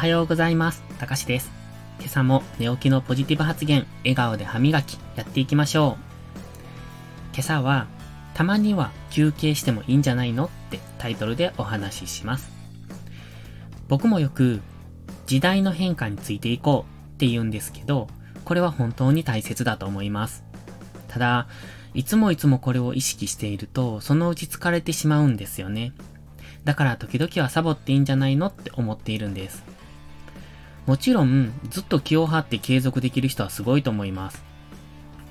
はようございます。たかしです。今朝も寝起きのポジティブ発言、笑顔で歯磨き、やっていきましょう。今朝は、たまには休憩してもいいんじゃないのってタイトルでお話しします。僕もよく、時代の変化についていこうって言うんですけど、これは本当に大切だと思います。ただ、いつもいつもこれを意識していると、そのうち疲れてしまうんですよね。だから時々はサボっていいんじゃないのって思っているんです。もちろん、ずっと気を張って継続できる人はすごいと思います。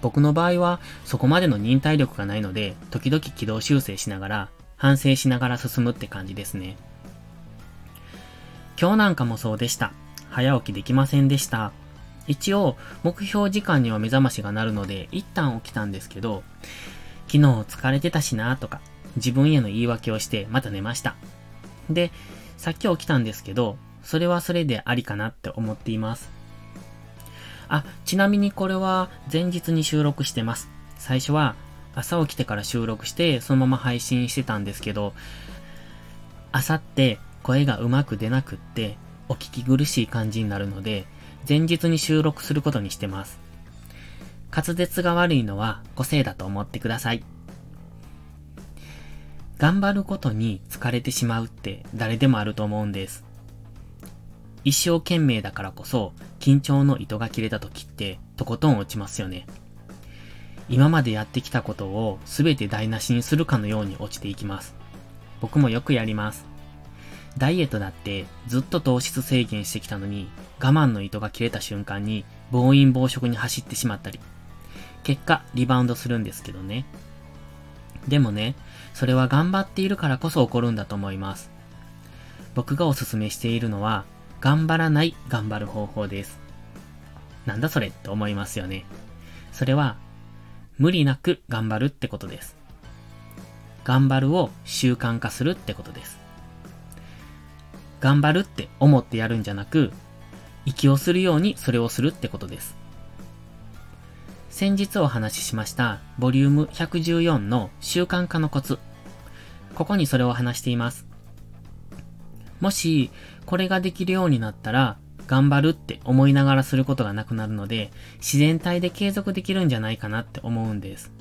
僕の場合は、そこまでの忍耐力がないので、時々軌道修正しながら、反省しながら進むって感じですね。今日なんかもそうでした。早起きできませんでした。一応、目標時間には目覚ましが鳴るので、一旦起きたんですけど、昨日疲れてたしなとか、自分への言い訳をしてまた寝ました。で、さっき起きたんですけど、それはそれでありかなって思っています。あ、ちなみにこれは前日に収録してます。最初は朝起きてから収録してそのまま配信してたんですけど、朝って声がうまく出なくってお聞き苦しい感じになるので、前日に収録することにしてます。滑舌が悪いのは個性だと思ってください。頑張ることに疲れてしまうって誰でもあると思うんです。一生懸命だからこそ緊張の糸が切れた時ってとことん落ちますよね。今までやってきたことを全て台無しにするかのように落ちていきます。僕もよくやります。ダイエットだってずっと糖質制限してきたのに我慢の糸が切れた瞬間に暴飲暴食に走ってしまったり。結果リバウンドするんですけどね。でもね、それは頑張っているからこそ起こるんだと思います。僕がおすすめしているのは、頑張らない頑張る方法です。なんだそれって思いますよね。それは、無理なく頑張るってことです。頑張るを習慣化するってことです。頑張るって思ってやるんじゃなく、息をするようにそれをするってことです。先日お話ししましたボリューム114の習慣化のコツ。ここにそれを話しています。もし、これができるようになったら、頑張るって思いながらすることがなくなるので、自然体で継続できるんじゃないかなって思うんです。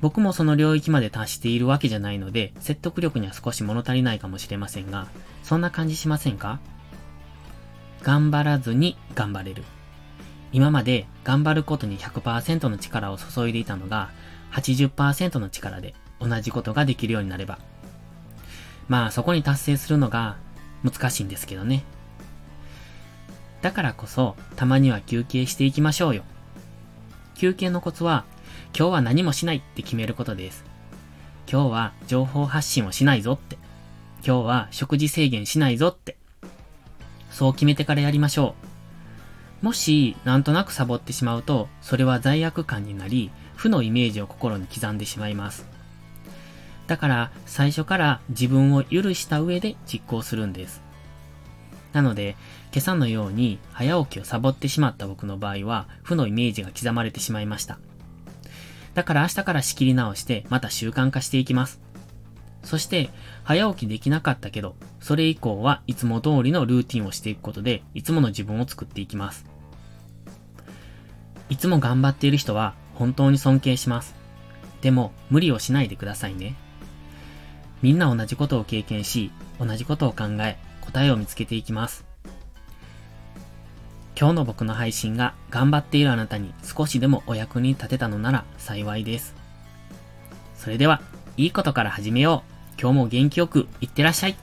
僕もその領域まで達しているわけじゃないので、説得力には少し物足りないかもしれませんが、そんな感じしませんか？頑張らずに頑張れる。今まで頑張ることに100%の力を注いでいたのが80%の力で同じことができるようになれば。まあそこに達成するのが難しいんですけどね。だからこそたまには休憩していきましょうよ。休憩のコツは今日は何もしないって決めることです。今日は情報発信をしないぞって。今日は食事制限しないぞって。そう決めてからやりましょう。もし、なんとなくサボってしまうと、それは罪悪感になり、負のイメージを心に刻んでしまいます。だから、最初から自分を許した上で実行するんです。なので、今朝のように早起きをサボってしまった僕の場合は、負のイメージが刻まれてしまいました。だから明日から仕切り直して、また習慣化していきます。そして、早起きできなかったけど、それ以降はいつも通りのルーティンをしていくことで、いつもの自分を作っていきます。いつも頑張っている人は本当に尊敬します。でも無理をしないでくださいね。みんな同じことを経験し、同じことを考え、答えを見つけていきます。今日の僕の配信が頑張っているあなたに少しでもお役に立てたのなら幸いです。それでは、いいことから始めよう。今日も元気よくいってらっしゃい。